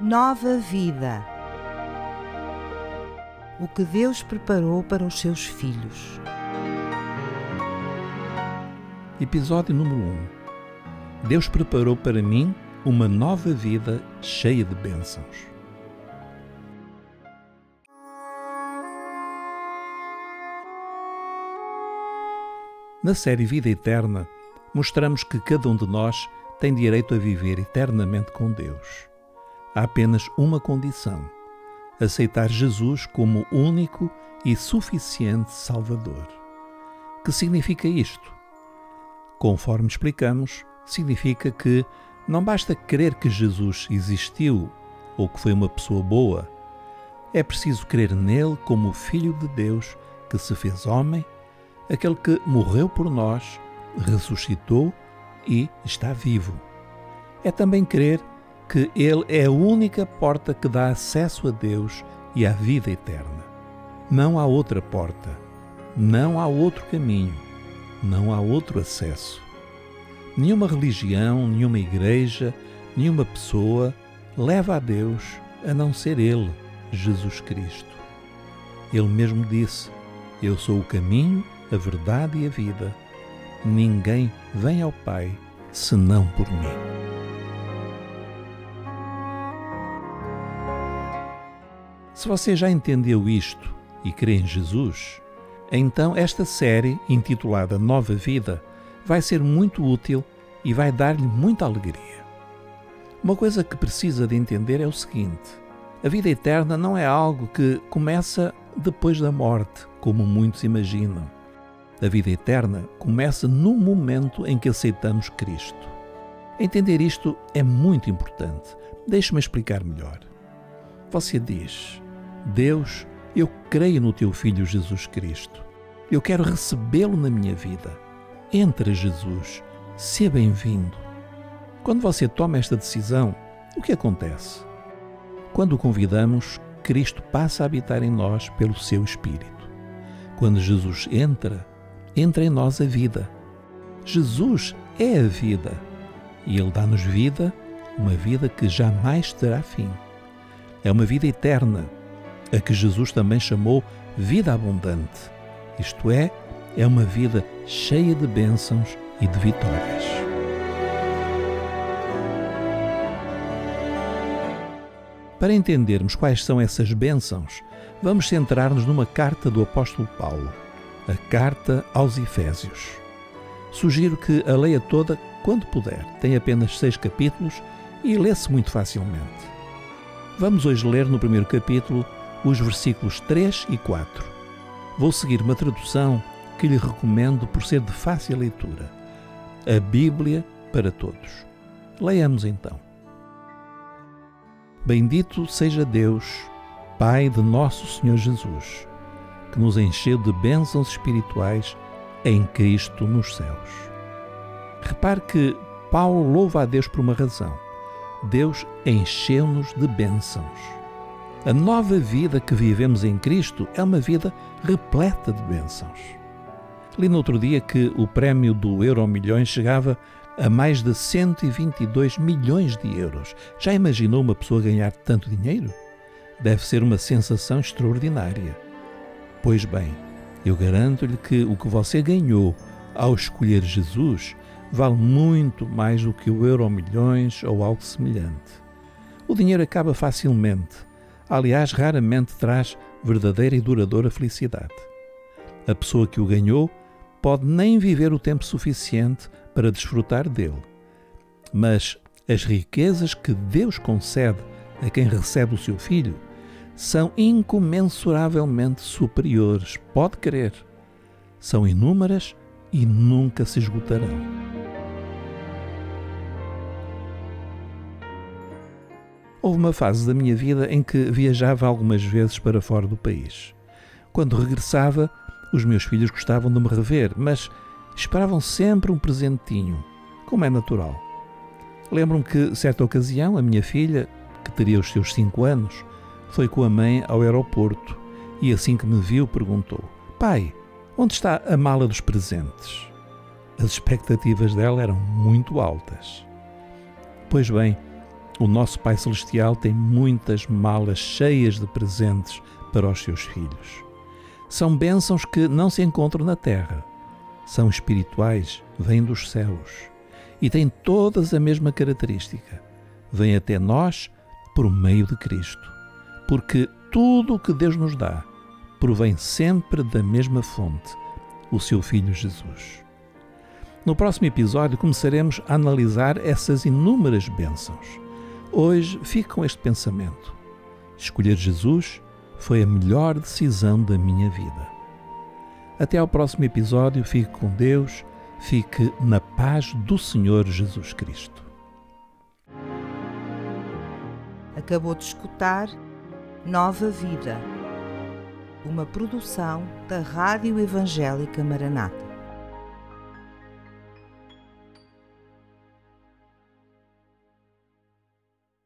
Nova vida. O que Deus preparou para os seus filhos. Episódio número 1. Deus preparou para mim uma nova vida cheia de bênçãos. Na série Vida Eterna, mostramos que cada um de nós tem direito a viver eternamente com Deus. Há apenas uma condição: aceitar Jesus como único e suficiente Salvador. Que significa isto? Conforme explicamos, significa que não basta crer que Jesus existiu ou que foi uma pessoa boa. É preciso crer nele como o Filho de Deus que se fez homem, aquele que morreu por nós, ressuscitou e está vivo. É também crer que Ele é a única porta que dá acesso a Deus e à vida eterna. Não há outra porta, não há outro caminho, não há outro acesso. Nenhuma religião, nenhuma igreja, nenhuma pessoa leva a Deus a não ser Ele, Jesus Cristo. Ele mesmo disse: Eu sou o caminho, a verdade e a vida. Ninguém vem ao Pai senão por mim. Se você já entendeu isto e crê em Jesus, então esta série, intitulada Nova Vida, vai ser muito útil e vai dar-lhe muita alegria. Uma coisa que precisa de entender é o seguinte: a vida eterna não é algo que começa depois da morte, como muitos imaginam. A vida eterna começa no momento em que aceitamos Cristo. Entender isto é muito importante. Deixe-me explicar melhor. Você diz: Deus, eu creio no teu Filho Jesus Cristo. Eu quero recebê-lo na minha vida. Entra, Jesus, seja bem-vindo. Quando você toma esta decisão, o que acontece? Quando o convidamos, Cristo passa a habitar em nós pelo seu Espírito. Quando Jesus entra, entra em nós a vida. Jesus é a vida e Ele dá-nos vida, uma vida que jamais terá fim. É uma vida eterna a que Jesus também chamou vida abundante. Isto é, é uma vida cheia de bênçãos e de vitórias. Para entendermos quais são essas bênçãos, vamos centrar-nos numa carta do apóstolo Paulo, a carta aos Efésios. Sugiro que a leia toda quando puder. Tem apenas seis capítulos e lê-se muito facilmente. Vamos hoje ler no primeiro capítulo os versículos 3 e 4. Vou seguir uma tradução que lhe recomendo por ser de fácil leitura. A Bíblia para todos. Leiamos então. Bendito seja Deus, Pai de nosso Senhor Jesus, que nos encheu de bênçãos espirituais em Cristo nos céus. Repare que Paulo louva a Deus por uma razão. Deus encheu-nos de bênçãos. A nova vida que vivemos em Cristo é uma vida repleta de bênçãos. Li no outro dia que o prémio do Euro Milhões chegava a mais de 122 milhões de euros. Já imaginou uma pessoa ganhar tanto dinheiro? Deve ser uma sensação extraordinária. Pois bem, eu garanto-lhe que o que você ganhou ao escolher Jesus vale muito mais do que o Euro Milhões ou algo semelhante. O dinheiro acaba facilmente aliás, raramente traz verdadeira e duradoura felicidade. A pessoa que o ganhou pode nem viver o tempo suficiente para desfrutar dele. Mas as riquezas que Deus concede a quem recebe o seu filho são incomensuravelmente superiores, pode crer. São inúmeras e nunca se esgotarão. Houve uma fase da minha vida em que viajava algumas vezes para fora do país. Quando regressava, os meus filhos gostavam de me rever, mas esperavam sempre um presentinho, como é natural. Lembro-me que, certa ocasião, a minha filha, que teria os seus cinco anos, foi com a mãe ao aeroporto e, assim que me viu, perguntou: Pai, onde está a mala dos presentes? As expectativas dela eram muito altas. Pois bem, O nosso Pai Celestial tem muitas malas cheias de presentes para os seus filhos. São bênçãos que não se encontram na terra. São espirituais, vêm dos céus e têm todas a mesma característica. Vêm até nós por meio de Cristo. Porque tudo o que Deus nos dá provém sempre da mesma fonte, o seu Filho Jesus. No próximo episódio começaremos a analisar essas inúmeras bênçãos. Hoje fique com este pensamento: escolher Jesus foi a melhor decisão da minha vida. Até ao próximo episódio, fique com Deus, fique na paz do Senhor Jesus Cristo. Acabou de escutar Nova Vida, uma produção da Rádio Evangélica Maranata.